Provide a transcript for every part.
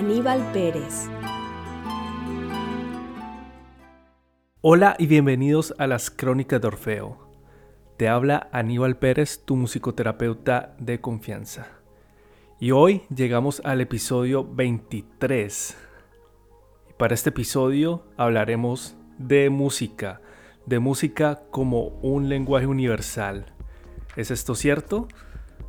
Aníbal Pérez. Hola y bienvenidos a las Crónicas de Orfeo. Te habla Aníbal Pérez, tu musicoterapeuta de confianza. Y hoy llegamos al episodio 23. Y para este episodio hablaremos de música, de música como un lenguaje universal. ¿Es esto cierto?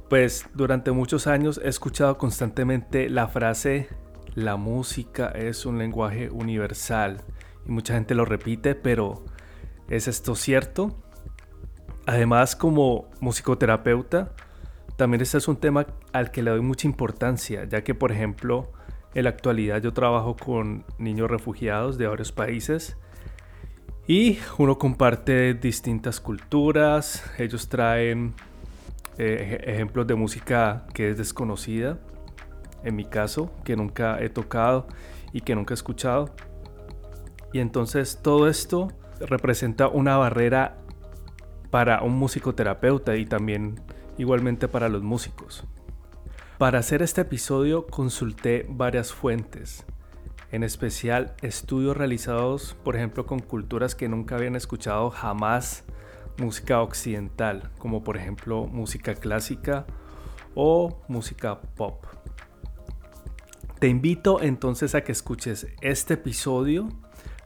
Pues durante muchos años he escuchado constantemente la frase la música es un lenguaje universal y mucha gente lo repite, pero ¿es esto cierto? Además, como musicoterapeuta, también este es un tema al que le doy mucha importancia, ya que por ejemplo, en la actualidad yo trabajo con niños refugiados de varios países y uno comparte distintas culturas, ellos traen eh, ejemplos de música que es desconocida, en mi caso, que nunca he tocado y que nunca he escuchado. Y entonces todo esto representa una barrera para un musicoterapeuta y también igualmente para los músicos. Para hacer este episodio consulté varias fuentes, en especial estudios realizados por ejemplo con culturas que nunca habían escuchado jamás música occidental, como por ejemplo música clásica o música pop. Te invito entonces a que escuches este episodio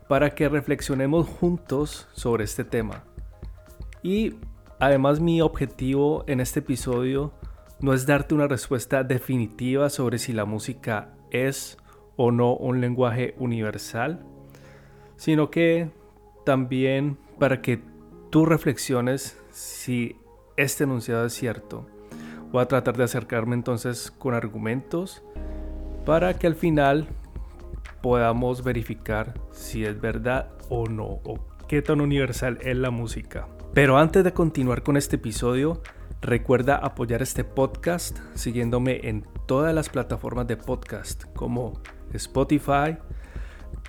para que reflexionemos juntos sobre este tema. Y además mi objetivo en este episodio no es darte una respuesta definitiva sobre si la música es o no un lenguaje universal, sino que también para que tú reflexiones si este enunciado es cierto. Voy a tratar de acercarme entonces con argumentos para que al final podamos verificar si es verdad o no, o qué tan universal es la música. Pero antes de continuar con este episodio, recuerda apoyar este podcast siguiéndome en todas las plataformas de podcast como Spotify,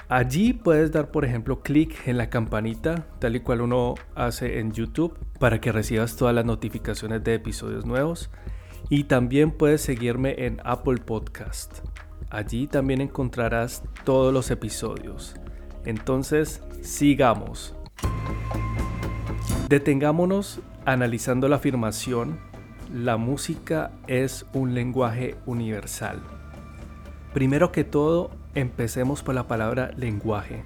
Allí puedes dar, por ejemplo, clic en la campanita, tal y cual uno hace en YouTube, para que recibas todas las notificaciones de episodios nuevos. Y también puedes seguirme en Apple Podcast. Allí también encontrarás todos los episodios. Entonces, sigamos. Detengámonos analizando la afirmación, la música es un lenguaje universal. Primero que todo, Empecemos por la palabra lenguaje.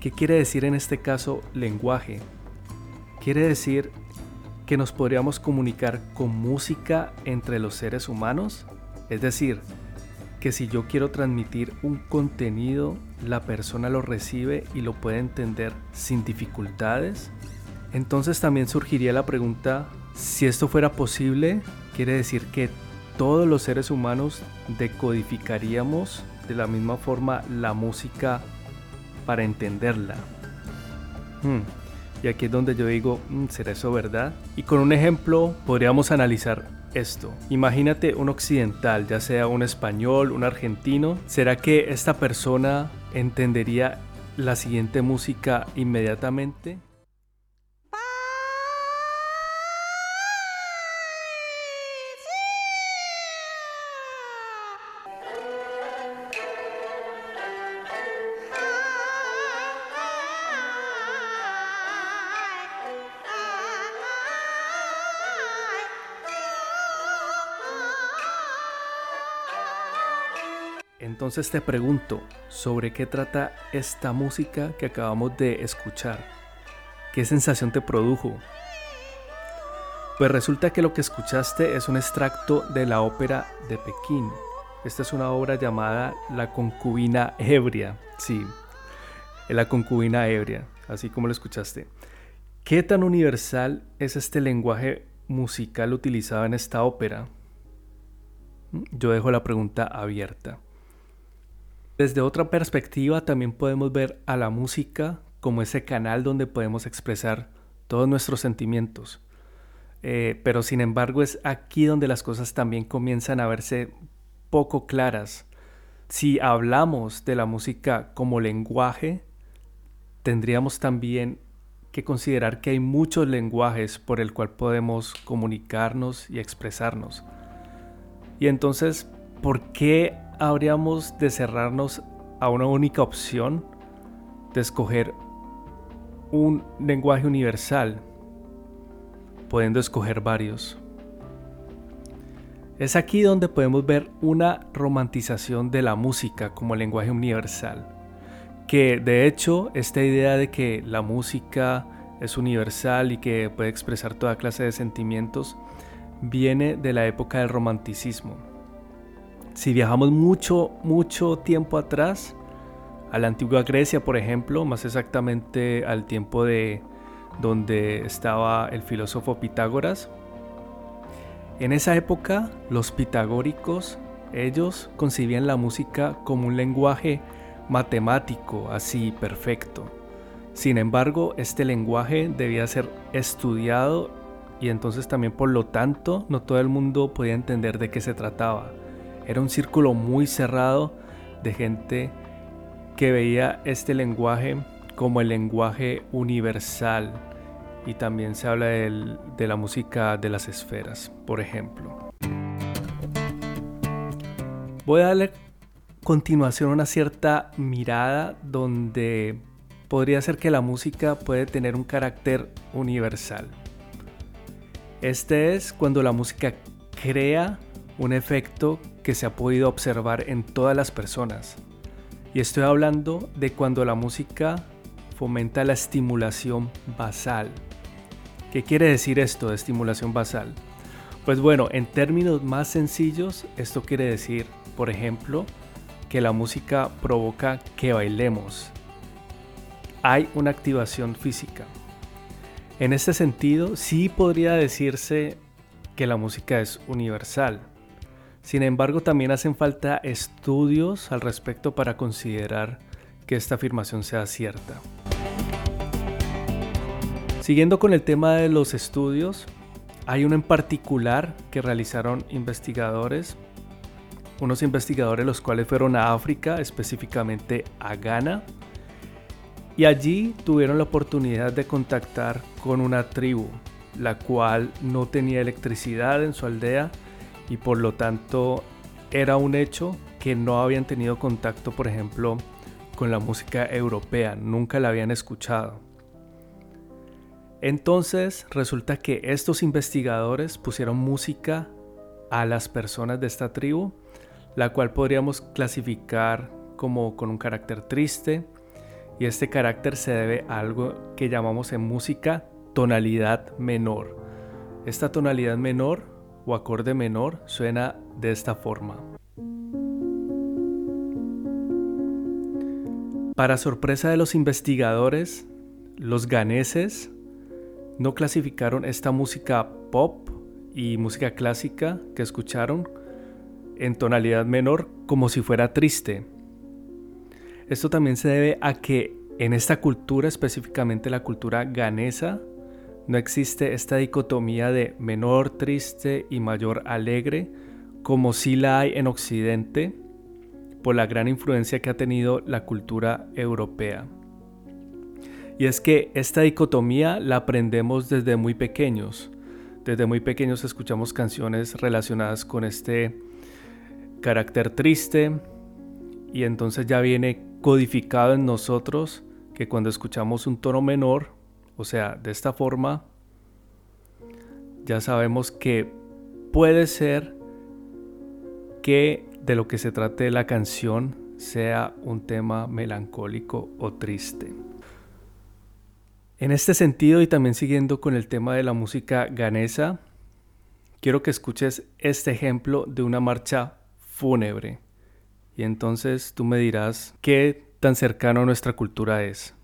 ¿Qué quiere decir en este caso lenguaje? Quiere decir que nos podríamos comunicar con música entre los seres humanos. Es decir, que si yo quiero transmitir un contenido, la persona lo recibe y lo puede entender sin dificultades. Entonces también surgiría la pregunta, si esto fuera posible, quiere decir que todos los seres humanos decodificaríamos de la misma forma la música para entenderla. Hmm, y aquí es donde yo digo, hmm, ¿será eso verdad? Y con un ejemplo podríamos analizar esto. Imagínate un occidental, ya sea un español, un argentino. ¿Será que esta persona entendería la siguiente música inmediatamente? Entonces te pregunto, ¿sobre qué trata esta música que acabamos de escuchar? ¿Qué sensación te produjo? Pues resulta que lo que escuchaste es un extracto de la ópera de Pekín. Esta es una obra llamada La concubina ebria. Sí, la concubina ebria, así como lo escuchaste. ¿Qué tan universal es este lenguaje musical utilizado en esta ópera? Yo dejo la pregunta abierta. Desde otra perspectiva también podemos ver a la música como ese canal donde podemos expresar todos nuestros sentimientos. Eh, pero sin embargo es aquí donde las cosas también comienzan a verse poco claras. Si hablamos de la música como lenguaje, tendríamos también que considerar que hay muchos lenguajes por el cual podemos comunicarnos y expresarnos. Y entonces, ¿por qué habríamos de cerrarnos a una única opción de escoger un lenguaje universal, pudiendo escoger varios. Es aquí donde podemos ver una romantización de la música como lenguaje universal, que de hecho esta idea de que la música es universal y que puede expresar toda clase de sentimientos viene de la época del romanticismo si viajamos mucho, mucho tiempo atrás, a la antigua Grecia, por ejemplo, más exactamente al tiempo de donde estaba el filósofo Pitágoras, en esa época los pitagóricos, ellos concibían la música como un lenguaje matemático, así perfecto. Sin embargo, este lenguaje debía ser estudiado y entonces también por lo tanto no todo el mundo podía entender de qué se trataba. Era un círculo muy cerrado de gente que veía este lenguaje como el lenguaje universal. Y también se habla de la música de las esferas, por ejemplo. Voy a darle continuación una cierta mirada donde podría ser que la música puede tener un carácter universal. Este es cuando la música crea un efecto que se ha podido observar en todas las personas. Y estoy hablando de cuando la música fomenta la estimulación basal. ¿Qué quiere decir esto de estimulación basal? Pues bueno, en términos más sencillos, esto quiere decir, por ejemplo, que la música provoca que bailemos. Hay una activación física. En este sentido, sí podría decirse que la música es universal. Sin embargo, también hacen falta estudios al respecto para considerar que esta afirmación sea cierta. Siguiendo con el tema de los estudios, hay uno en particular que realizaron investigadores, unos investigadores los cuales fueron a África, específicamente a Ghana, y allí tuvieron la oportunidad de contactar con una tribu, la cual no tenía electricidad en su aldea, y por lo tanto era un hecho que no habían tenido contacto, por ejemplo, con la música europea, nunca la habían escuchado. Entonces resulta que estos investigadores pusieron música a las personas de esta tribu, la cual podríamos clasificar como con un carácter triste, y este carácter se debe a algo que llamamos en música tonalidad menor. Esta tonalidad menor o acorde menor suena de esta forma. Para sorpresa de los investigadores, los ganeses no clasificaron esta música pop y música clásica que escucharon en tonalidad menor como si fuera triste. Esto también se debe a que en esta cultura, específicamente la cultura ganesa, no existe esta dicotomía de menor triste y mayor alegre como si la hay en Occidente por la gran influencia que ha tenido la cultura europea. Y es que esta dicotomía la aprendemos desde muy pequeños. Desde muy pequeños escuchamos canciones relacionadas con este carácter triste y entonces ya viene codificado en nosotros que cuando escuchamos un tono menor o sea, de esta forma ya sabemos que puede ser que de lo que se trate la canción sea un tema melancólico o triste. En este sentido y también siguiendo con el tema de la música ganesa, quiero que escuches este ejemplo de una marcha fúnebre. Y entonces tú me dirás qué tan cercano a nuestra cultura es.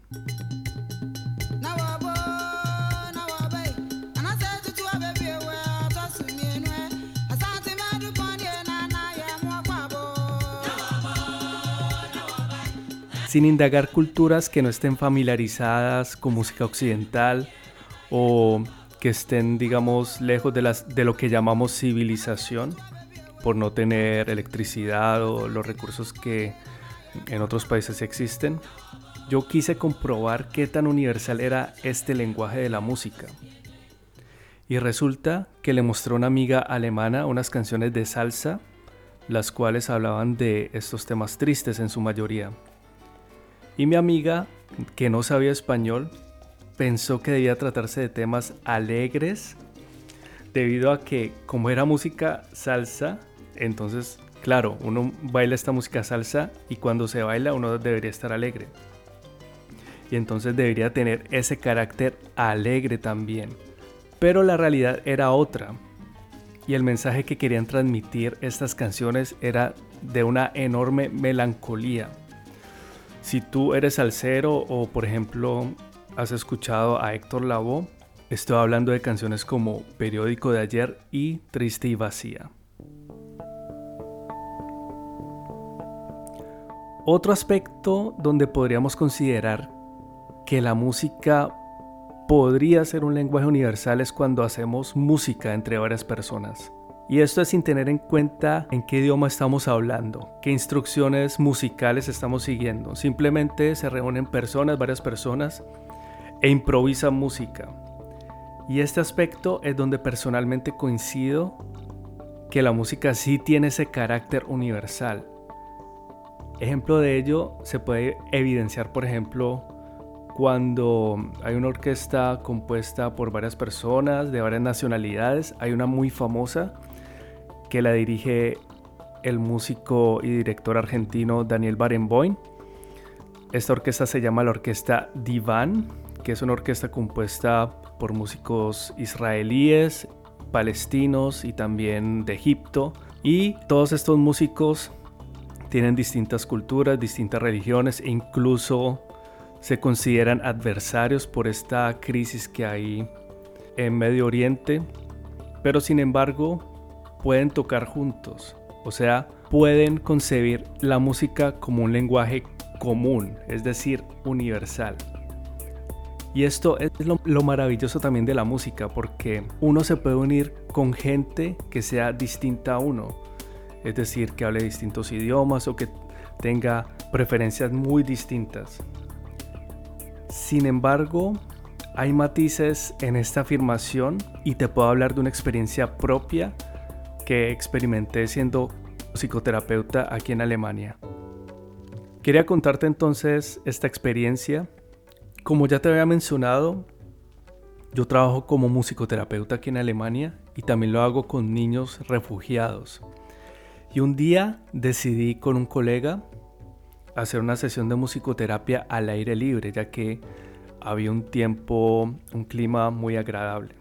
Sin indagar culturas que no estén familiarizadas con música occidental o que estén, digamos, lejos de, las, de lo que llamamos civilización, por no tener electricidad o los recursos que en otros países existen. Yo quise comprobar qué tan universal era este lenguaje de la música. Y resulta que le mostró una amiga alemana unas canciones de salsa, las cuales hablaban de estos temas tristes en su mayoría. Y mi amiga, que no sabía español, pensó que debía tratarse de temas alegres, debido a que como era música salsa, entonces, claro, uno baila esta música salsa y cuando se baila uno debería estar alegre. Y entonces debería tener ese carácter alegre también. Pero la realidad era otra. Y el mensaje que querían transmitir estas canciones era de una enorme melancolía. Si tú eres salsero o por ejemplo has escuchado a Héctor Lavoe, estoy hablando de canciones como Periódico de ayer y Triste y vacía. Otro aspecto donde podríamos considerar que la música podría ser un lenguaje universal es cuando hacemos música entre varias personas. Y esto es sin tener en cuenta en qué idioma estamos hablando, qué instrucciones musicales estamos siguiendo. Simplemente se reúnen personas, varias personas, e improvisan música. Y este aspecto es donde personalmente coincido que la música sí tiene ese carácter universal. Ejemplo de ello se puede evidenciar, por ejemplo, cuando hay una orquesta compuesta por varias personas de varias nacionalidades. Hay una muy famosa que la dirige el músico y director argentino Daniel Barenboim. Esta orquesta se llama la Orquesta Divan, que es una orquesta compuesta por músicos israelíes, palestinos y también de Egipto. Y todos estos músicos tienen distintas culturas, distintas religiones e incluso se consideran adversarios por esta crisis que hay en Medio Oriente, pero sin embargo pueden tocar juntos, o sea, pueden concebir la música como un lenguaje común, es decir, universal. Y esto es lo, maravilloso también de la música, porque uno se puede unir con gente que sea distinta a uno. Es decir, que hable distintos idiomas o que tenga preferencias muy distintas. Sin embargo, hay matices en esta afirmación y te puedo hablar de una experiencia propia que experimenté siendo psicoterapeuta aquí en Alemania. Quería contarte entonces esta experiencia como ya te había mencionado, yo trabajo como musicoterapeuta aquí en Alemania y también lo hago con niños refugiados. Y un día decidí con un colega hacer una sesión de musicoterapia al aire libre, ya que había un tiempo, un clima muy agradable.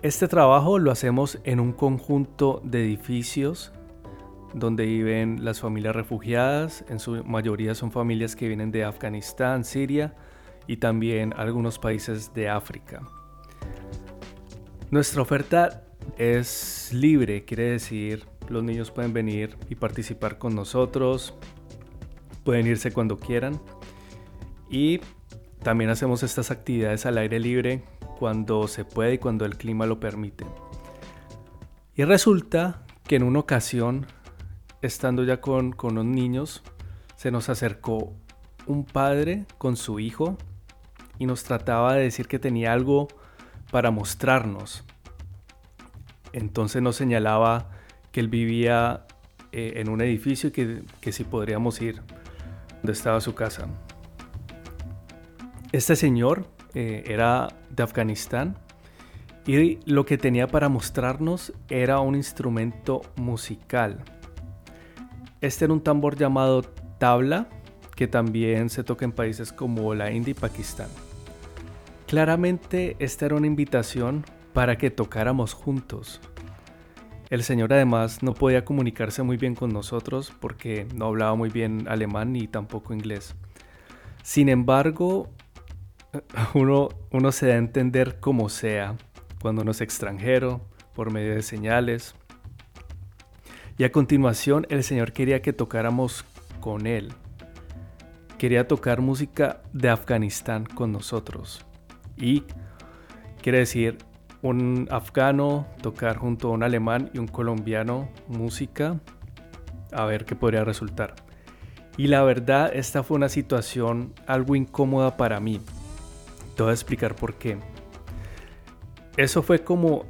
Este trabajo lo hacemos en un conjunto de edificios donde viven las familias refugiadas. En su mayoría son familias que vienen de Afganistán, Siria y también algunos países de África. Nuestra oferta es libre, quiere decir los niños pueden venir y participar con nosotros, pueden irse cuando quieran y también hacemos estas actividades al aire libre cuando se puede y cuando el clima lo permite. Y resulta que en una ocasión estando ya con, con niños, se nos acercó un padre con su hijo y nos trataba de decir que tenía algo para mostrarnos. Entonces nos señalaba que él vivía eh, en un edificio y que, que si podríamos ir donde estaba su casa. Este señor eh, era de Afganistán y lo que tenía para mostrarnos era un instrumento musical. Este era un tambor llamado tabla, que también se toca en países como la India y Pakistán. Claramente esta era una invitación para que tocáramos juntos. El señor además no podía comunicarse muy bien con nosotros porque no hablaba muy bien alemán ni tampoco inglés. Sin embargo, uno, uno se da a entender como sea cuando uno es extranjero, por medio de señales, y a continuación el Señor quería que tocáramos con Él. quería tocar música de Afganistán con nosotros. Y quiere decir un afgano tocar junto a un alemán y un colombiano música, a ver qué podría resultar. Y la verdad, esta fue una situación algo incómoda para mí. Te voy a explicar por qué. Eso fue como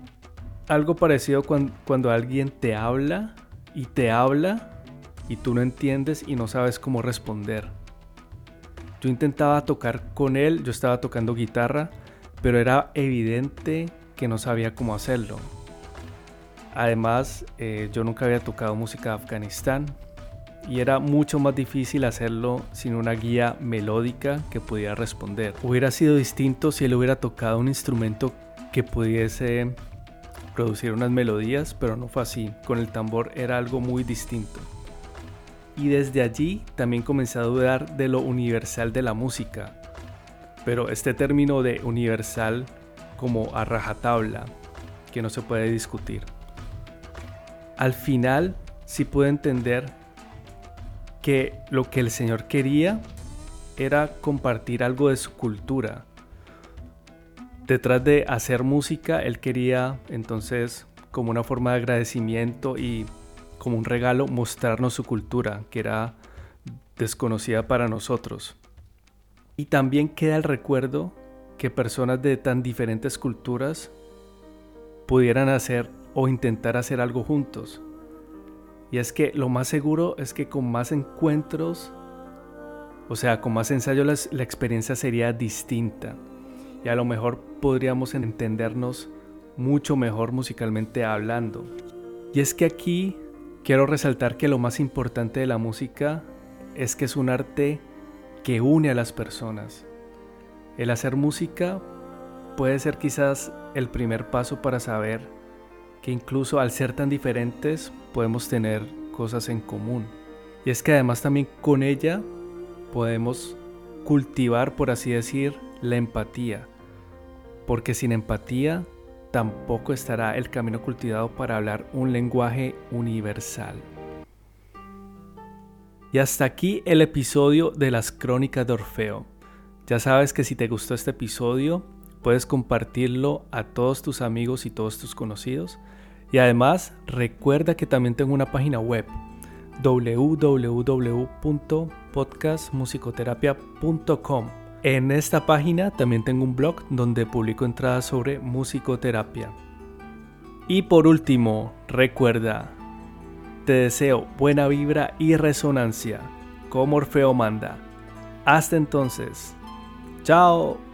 algo parecido cuando, alguien te habla y te habla y tú no entiendes y no sabes cómo responder. Yo intentaba tocar con él, yo estaba tocando guitarra, pero era evidente que no sabía cómo hacerlo. Además, eh, yo nunca había tocado música de Afganistán y era mucho más difícil hacerlo sin una guía melódica que pudiera responder. Hubiera sido distinto si él hubiera tocado un instrumento que pudiese producir unas melodías, pero no fue así. Con el tambor era algo muy distinto. Y desde allí también comencé a dudar de lo universal de la música. Pero este término de universal como a rajatabla, que no se puede discutir. Al final sí pude entender que lo que el Señor quería era compartir algo de su cultura. Detrás de hacer música, Él quería entonces, como una forma de agradecimiento y como un regalo, mostrarnos su cultura, que era desconocida para nosotros. Y también queda el recuerdo que personas de tan diferentes culturas pudieran hacer o intentar hacer algo juntos. Y es que lo más seguro es que con más encuentros, o sea, con más ensayos la, experiencia sería distinta. Y a lo mejor podríamos entendernos mucho mejor musicalmente hablando. Y es que aquí quiero resaltar que lo más importante de la música es que es un arte que une a las personas. El hacer música puede ser quizás el primer paso para saber que incluso al ser tan diferentes podemos tener cosas en común. Y es que además también con ella podemos cultivar, por así decir, la empatía. Porque sin empatía tampoco estará el camino cultivado para hablar un lenguaje universal. Y hasta aquí el episodio de las crónicas de Orfeo. Ya sabes que si te gustó este episodio, puedes compartirlo a todos tus amigos y todos tus conocidos. Y además, recuerda que también tengo una página web www.podcastmusicoterapia.com. En esta página también tengo un blog donde publico entradas sobre musicoterapia. Y por último, recuerda, te deseo buena vibra y resonancia, como Orfeo manda. Hasta entonces. Chao.